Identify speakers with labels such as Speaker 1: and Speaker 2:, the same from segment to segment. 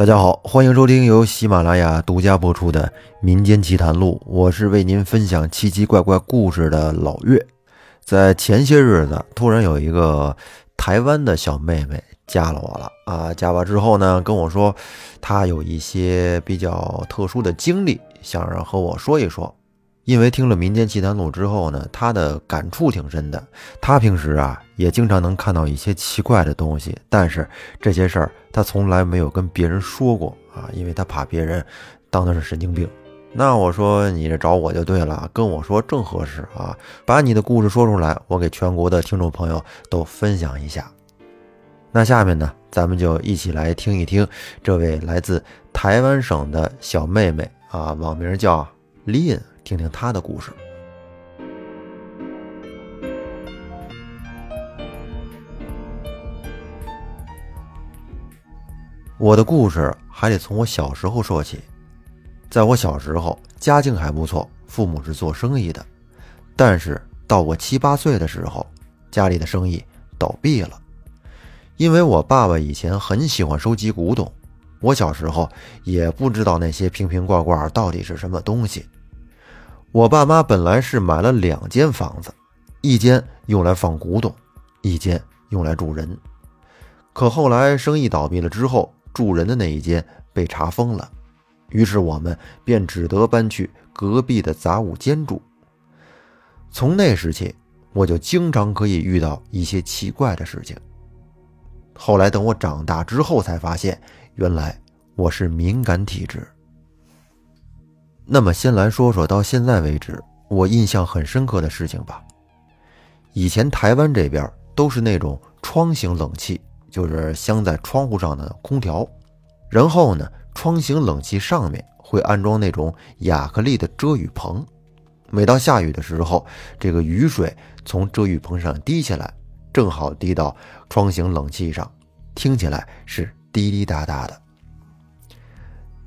Speaker 1: 大家好，欢迎收听由喜马拉雅独家播出的《民间奇谈录》，我是为您分享奇奇怪怪故事的老岳。在前些日子，突然有一个台湾的小妹妹加了我了啊！加完之后呢，跟我说她有一些比较特殊的经历，想让和我说一说。因为听了《民间奇谈录》之后呢，他的感触挺深的。他平时啊也经常能看到一些奇怪的东西，但是这些事儿他从来没有跟别人说过啊，因为他怕别人当他是神经病。那我说你这找我就对了，跟我说正合适啊！把你的故事说出来，我给全国的听众朋友都分享一下。那下面呢，咱们就一起来听一听这位来自台湾省的小妹妹啊，网名叫 Lin。听听他的故事。我的故事还得从我小时候说起。在我小时候，家境还不错，父母是做生意的。但是到我七八岁的时候，家里的生意倒闭了。因为我爸爸以前很喜欢收集古董，我小时候也不知道那些瓶瓶罐罐到底是什么东西。我爸妈本来是买了两间房子，一间用来放古董，一间用来住人。可后来生意倒闭了之后，住人的那一间被查封了，于是我们便只得搬去隔壁的杂物间住。从那时起，我就经常可以遇到一些奇怪的事情。后来等我长大之后，才发现原来我是敏感体质。那么，先来说说到现在为止我印象很深刻的事情吧。以前台湾这边都是那种窗型冷气，就是镶在窗户上的空调。然后呢，窗型冷气上面会安装那种亚克力的遮雨棚。每到下雨的时候，这个雨水从遮雨棚上滴下来，正好滴到窗型冷气上，听起来是滴滴答答的。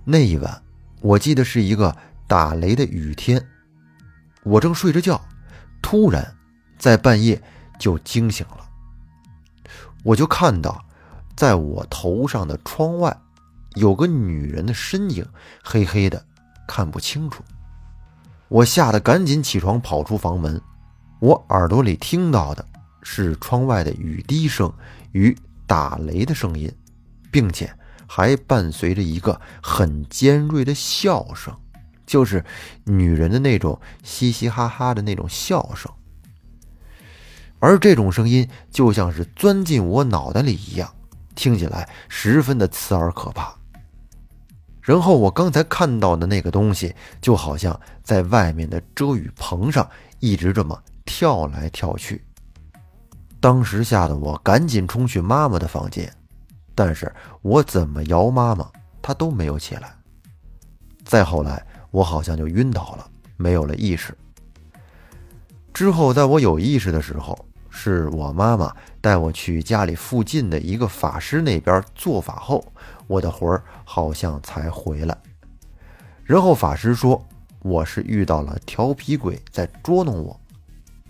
Speaker 1: 那一晚，我记得是一个。打雷的雨天，我正睡着觉，突然在半夜就惊醒了。我就看到，在我头上的窗外有个女人的身影，黑黑的，看不清楚。我吓得赶紧起床跑出房门，我耳朵里听到的是窗外的雨滴声与打雷的声音，并且还伴随着一个很尖锐的笑声。就是女人的那种嘻嘻哈哈的那种笑声，而这种声音就像是钻进我脑袋里一样，听起来十分的刺耳可怕。然后我刚才看到的那个东西，就好像在外面的遮雨棚上一直这么跳来跳去。当时吓得我赶紧冲去妈妈的房间，但是我怎么摇妈妈，她都没有起来。再后来。我好像就晕倒了，没有了意识。之后，在我有意识的时候，是我妈妈带我去家里附近的一个法师那边做法后，我的魂儿好像才回来。然后法师说我是遇到了调皮鬼在捉弄我。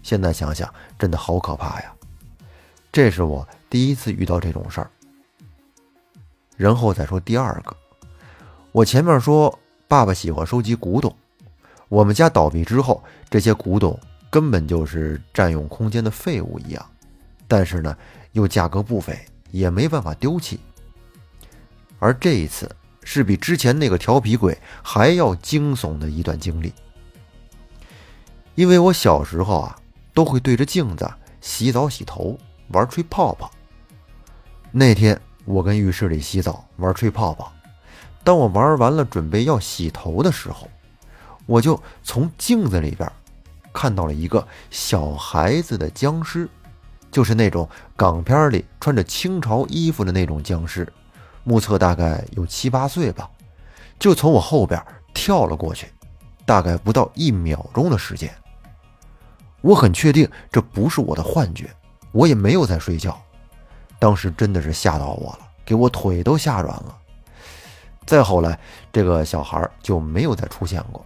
Speaker 1: 现在想想，真的好可怕呀！这是我第一次遇到这种事儿。然后再说第二个，我前面说。爸爸喜欢收集古董，我们家倒闭之后，这些古董根本就是占用空间的废物一样，但是呢，又价格不菲，也没办法丢弃。而这一次是比之前那个调皮鬼还要惊悚的一段经历，因为我小时候啊，都会对着镜子洗澡、洗头、玩吹泡泡。那天我跟浴室里洗澡玩吹泡泡。当我玩完了，准备要洗头的时候，我就从镜子里边看到了一个小孩子的僵尸，就是那种港片里穿着清朝衣服的那种僵尸，目测大概有七八岁吧，就从我后边跳了过去，大概不到一秒钟的时间。我很确定这不是我的幻觉，我也没有在睡觉，当时真的是吓到我了，给我腿都吓软了。再后来，这个小孩就没有再出现过。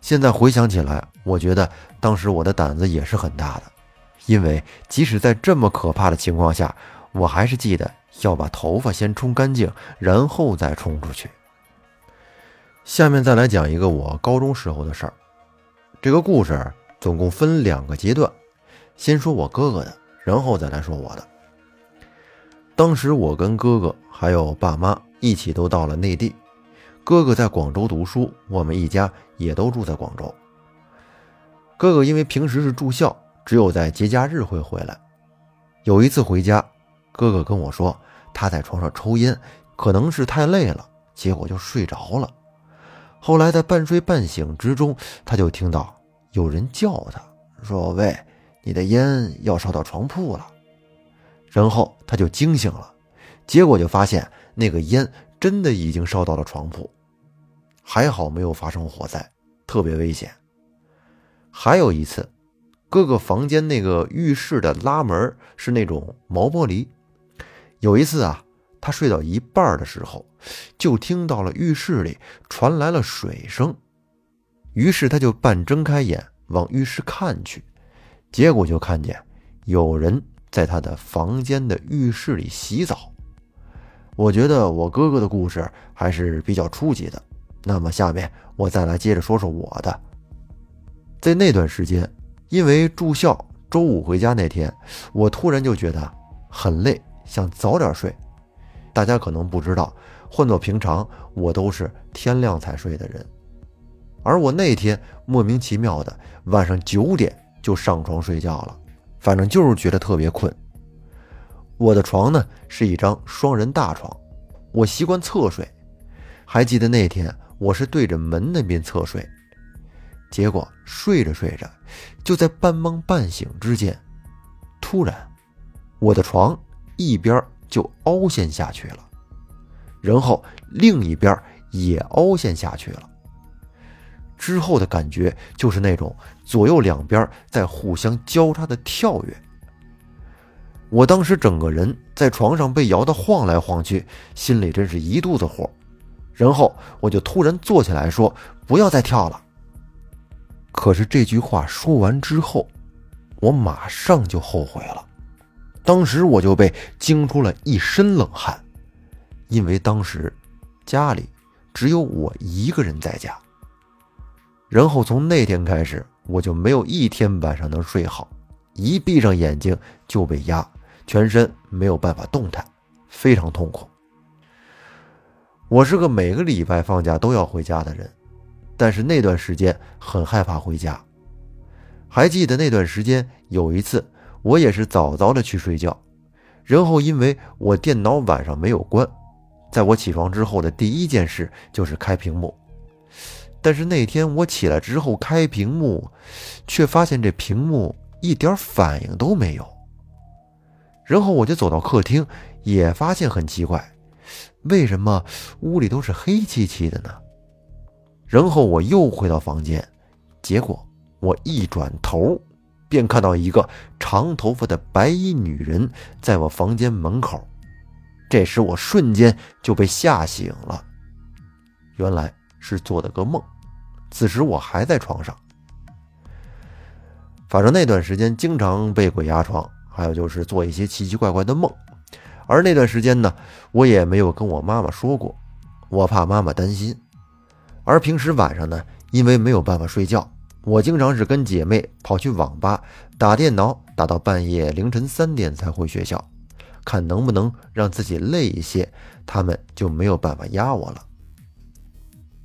Speaker 1: 现在回想起来，我觉得当时我的胆子也是很大的，因为即使在这么可怕的情况下，我还是记得要把头发先冲干净，然后再冲出去。下面再来讲一个我高中时候的事儿。这个故事总共分两个阶段，先说我哥哥的，然后再来说我的。当时我跟哥哥还有爸妈一起都到了内地，哥哥在广州读书，我们一家也都住在广州。哥哥因为平时是住校，只有在节假日会回来。有一次回家，哥哥跟我说他在床上抽烟，可能是太累了，结果就睡着了。后来在半睡半醒之中，他就听到有人叫他，说：“喂，你的烟要烧到床铺了。”然后他就惊醒了，结果就发现那个烟真的已经烧到了床铺，还好没有发生火灾，特别危险。还有一次，哥哥房间那个浴室的拉门是那种毛玻璃，有一次啊。他睡到一半的时候，就听到了浴室里传来了水声，于是他就半睁开眼往浴室看去，结果就看见有人在他的房间的浴室里洗澡。我觉得我哥哥的故事还是比较初级的，那么下面我再来接着说说我的。在那段时间，因为住校，周五回家那天，我突然就觉得很累，想早点睡。大家可能不知道，换做平常我都是天亮才睡的人，而我那天莫名其妙的晚上九点就上床睡觉了，反正就是觉得特别困。我的床呢是一张双人大床，我习惯侧睡，还记得那天我是对着门那边侧睡，结果睡着睡着，就在半梦半醒之间，突然我的床一边。就凹陷下去了，然后另一边也凹陷下去了。之后的感觉就是那种左右两边在互相交叉的跳跃。我当时整个人在床上被摇得晃来晃去，心里真是一肚子火。然后我就突然坐起来说：“不要再跳了。”可是这句话说完之后，我马上就后悔了。当时我就被惊出了一身冷汗，因为当时家里只有我一个人在家。然后从那天开始，我就没有一天晚上能睡好，一闭上眼睛就被压，全身没有办法动弹，非常痛苦。我是个每个礼拜放假都要回家的人，但是那段时间很害怕回家。还记得那段时间有一次。我也是早早的去睡觉，然后因为我电脑晚上没有关，在我起床之后的第一件事就是开屏幕。但是那天我起来之后开屏幕，却发现这屏幕一点反应都没有。然后我就走到客厅，也发现很奇怪，为什么屋里都是黑漆漆的呢？然后我又回到房间，结果我一转头。便看到一个长头发的白衣女人在我房间门口，这时我瞬间就被吓醒了，原来是做的个梦。此时我还在床上，反正那段时间经常被鬼压床，还有就是做一些奇奇怪怪的梦。而那段时间呢，我也没有跟我妈妈说过，我怕妈妈担心。而平时晚上呢，因为没有办法睡觉。我经常是跟姐妹跑去网吧打电脑，打到半夜凌晨三点才回学校，看能不能让自己累一些，他们就没有办法压我了。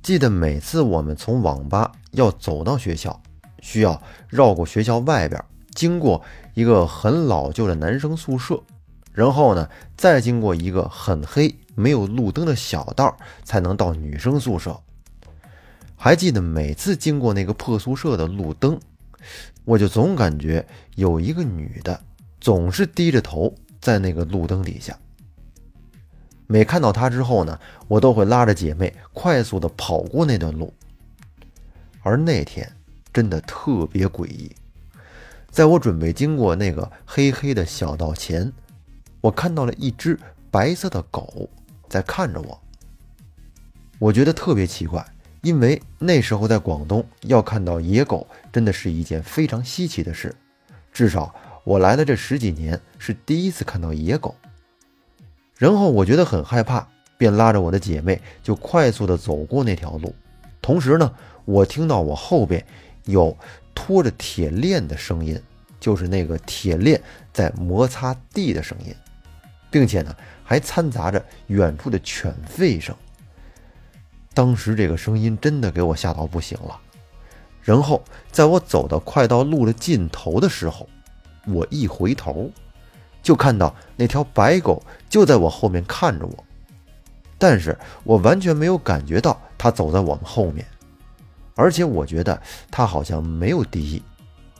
Speaker 1: 记得每次我们从网吧要走到学校，需要绕过学校外边，经过一个很老旧的男生宿舍，然后呢，再经过一个很黑、没有路灯的小道，才能到女生宿舍。还记得每次经过那个破宿舍的路灯，我就总感觉有一个女的总是低着头在那个路灯底下。每看到她之后呢，我都会拉着姐妹快速的跑过那段路。而那天真的特别诡异，在我准备经过那个黑黑的小道前，我看到了一只白色的狗在看着我。我觉得特别奇怪。因为那时候在广东，要看到野狗真的是一件非常稀奇的事。至少我来了这十几年，是第一次看到野狗。然后我觉得很害怕，便拉着我的姐妹就快速的走过那条路。同时呢，我听到我后边有拖着铁链的声音，就是那个铁链在摩擦地的声音，并且呢还掺杂着远处的犬吠声。当时这个声音真的给我吓到不行了。然后在我走到快到路的尽头的时候，我一回头。就看到那条白狗就在我后面看着我，但是我完全没有感觉到它走在我们后面，而且我觉得他好像没有敌意，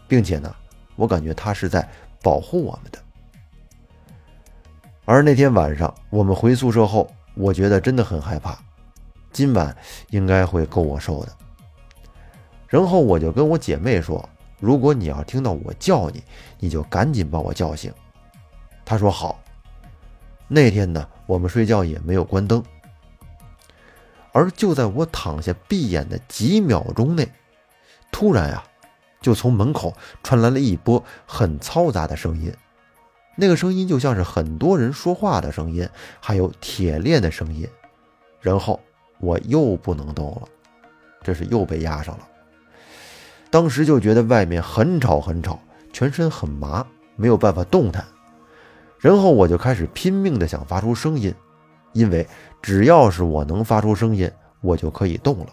Speaker 1: 并且呢，我感觉他是在保护我们的。而那天晚上我们回宿舍后，我觉得真的很害怕，今晚应该会够我受的。然后我就跟我姐妹说：“如果你要听到我叫你，你就赶紧把我叫醒。”他说好。那天呢，我们睡觉也没有关灯。而就在我躺下闭眼的几秒钟内，突然呀，就从门口传来了一波很嘈杂的声音。那个声音就像是很多人说话的声音，还有铁链的声音。然后我又不能动了，这是又被压上了。当时就觉得外面很吵很吵，全身很麻，没有办法动弹。然后我就开始拼命的想发出声音，因为只要是我能发出声音，我就可以动了。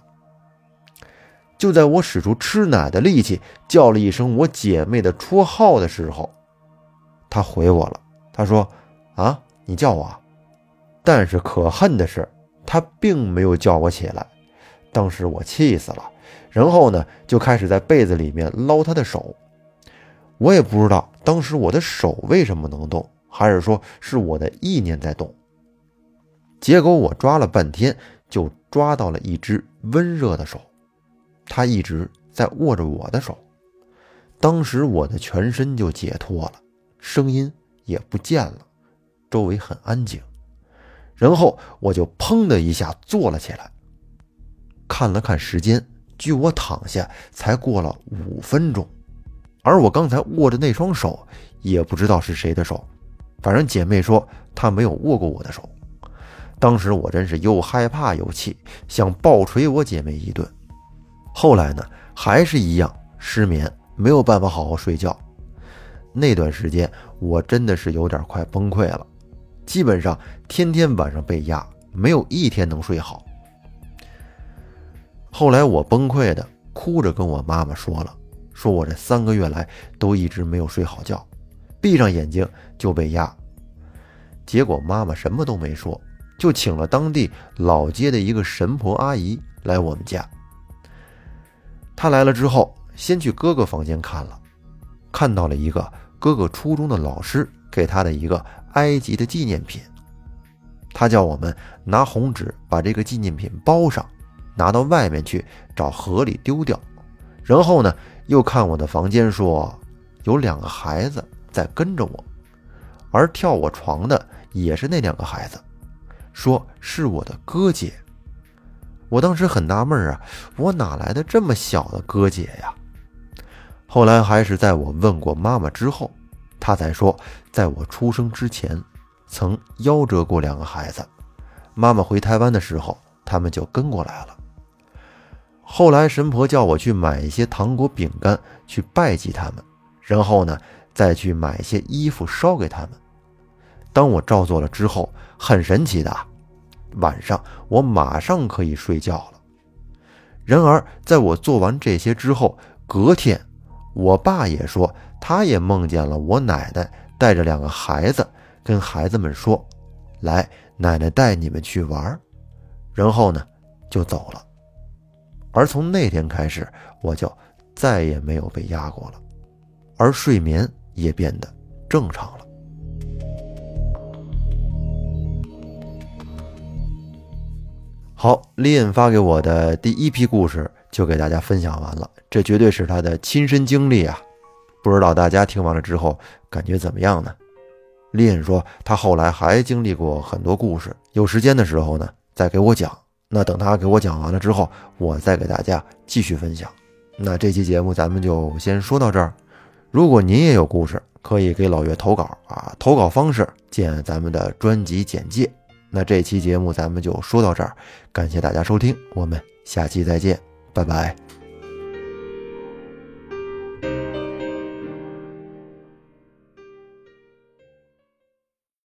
Speaker 1: 就在我使出吃奶的力气叫了一声我姐妹的绰号的时候，她回我了。她说：“啊，你叫我。”但是可恨的是，她并没有叫我起来。当时我气死了，然后呢，就开始在被子里面捞她的手。我也不知道当时我的手为什么能动。还是说是我的意念在动，结果我抓了半天，就抓到了一只温热的手，他一直在握着我的手。当时我的全身就解脱了，声音也不见了，周围很安静。然后我就砰的一下坐了起来，看了看时间，距我躺下才过了五分钟，而我刚才握着那双手，也不知道是谁的手。反正姐妹说她没有握过我的手，当时我真是又害怕又气，想暴捶我姐妹一顿。后来呢，还是一样失眠，没有办法好好睡觉。那段时间我真的是有点快崩溃了，基本上天天晚上被压，没有一天能睡好。后来我崩溃的哭着跟我妈妈说了，说我这三个月来都一直没有睡好觉。闭上眼睛就被压，结果妈妈什么都没说，就请了当地老街的一个神婆阿姨来我们家。她来了之后，先去哥哥房间看了，看到了一个哥哥初中的老师给他的一个埃及的纪念品。他叫我们拿红纸把这个纪念品包上，拿到外面去找河里丢掉。然后呢，又看我的房间，说有两个孩子。在跟着我，而跳我床的也是那两个孩子，说是我的哥姐。我当时很纳闷啊，我哪来的这么小的哥姐呀？后来还是在我问过妈妈之后，她才说，在我出生之前，曾夭折过两个孩子。妈妈回台湾的时候，他们就跟过来了。后来神婆叫我去买一些糖果、饼干去拜祭他们，然后呢？再去买一些衣服烧给他们。当我照做了之后，很神奇的，晚上我马上可以睡觉了。然而，在我做完这些之后，隔天，我爸也说他也梦见了我奶奶带着两个孩子，跟孩子们说：“来，奶奶带你们去玩。”然后呢，就走了。而从那天开始，我就再也没有被压过了，而睡眠。也变得正常了。好，丽恩发给我的第一批故事就给大家分享完了，这绝对是他的亲身经历啊！不知道大家听完了之后感觉怎么样呢？丽恩说他后来还经历过很多故事，有时间的时候呢再给我讲。那等他给我讲完了之后，我再给大家继续分享。那这期节目咱们就先说到这儿。如果您也有故事，可以给老岳投稿啊，投稿方式见咱们的专辑简介。那这期节目咱们就说到这儿，感谢大家收听，我们下期再见，拜拜。